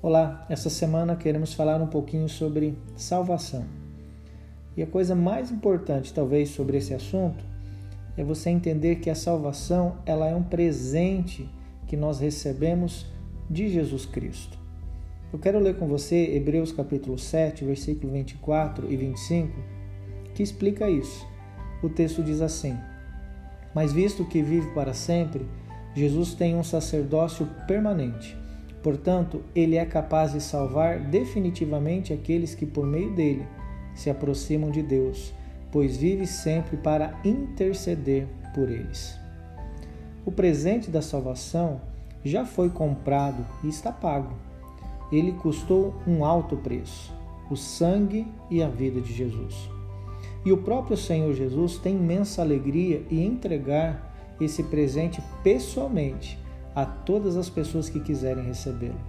Olá, essa semana queremos falar um pouquinho sobre salvação. E a coisa mais importante, talvez, sobre esse assunto é você entender que a salvação ela é um presente que nós recebemos de Jesus Cristo. Eu quero ler com você Hebreus capítulo 7, versículo 24 e 25, que explica isso. O texto diz assim: Mas visto que vive para sempre, Jesus tem um sacerdócio permanente Portanto, ele é capaz de salvar definitivamente aqueles que, por meio dele, se aproximam de Deus, pois vive sempre para interceder por eles. O presente da salvação já foi comprado e está pago. Ele custou um alto preço, o sangue e a vida de Jesus. E o próprio Senhor Jesus tem imensa alegria em entregar esse presente pessoalmente a todas as pessoas que quiserem recebê-lo.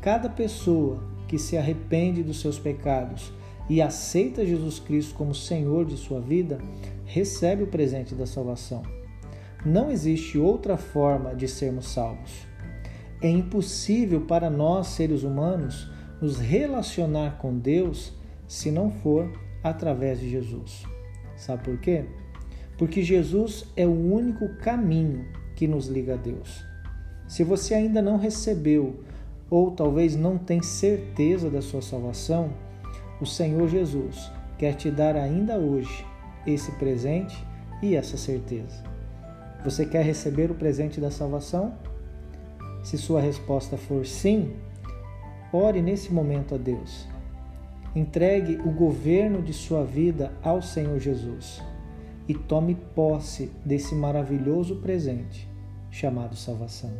Cada pessoa que se arrepende dos seus pecados e aceita Jesus Cristo como Senhor de sua vida, recebe o presente da salvação. Não existe outra forma de sermos salvos. É impossível para nós, seres humanos, nos relacionar com Deus se não for através de Jesus. Sabe por quê? Porque Jesus é o único caminho que nos liga a Deus. Se você ainda não recebeu ou talvez não tem certeza da sua salvação, o Senhor Jesus quer te dar ainda hoje esse presente e essa certeza. Você quer receber o presente da salvação? Se sua resposta for sim, ore nesse momento a Deus. Entregue o governo de sua vida ao Senhor Jesus e tome posse desse maravilhoso presente chamado salvação.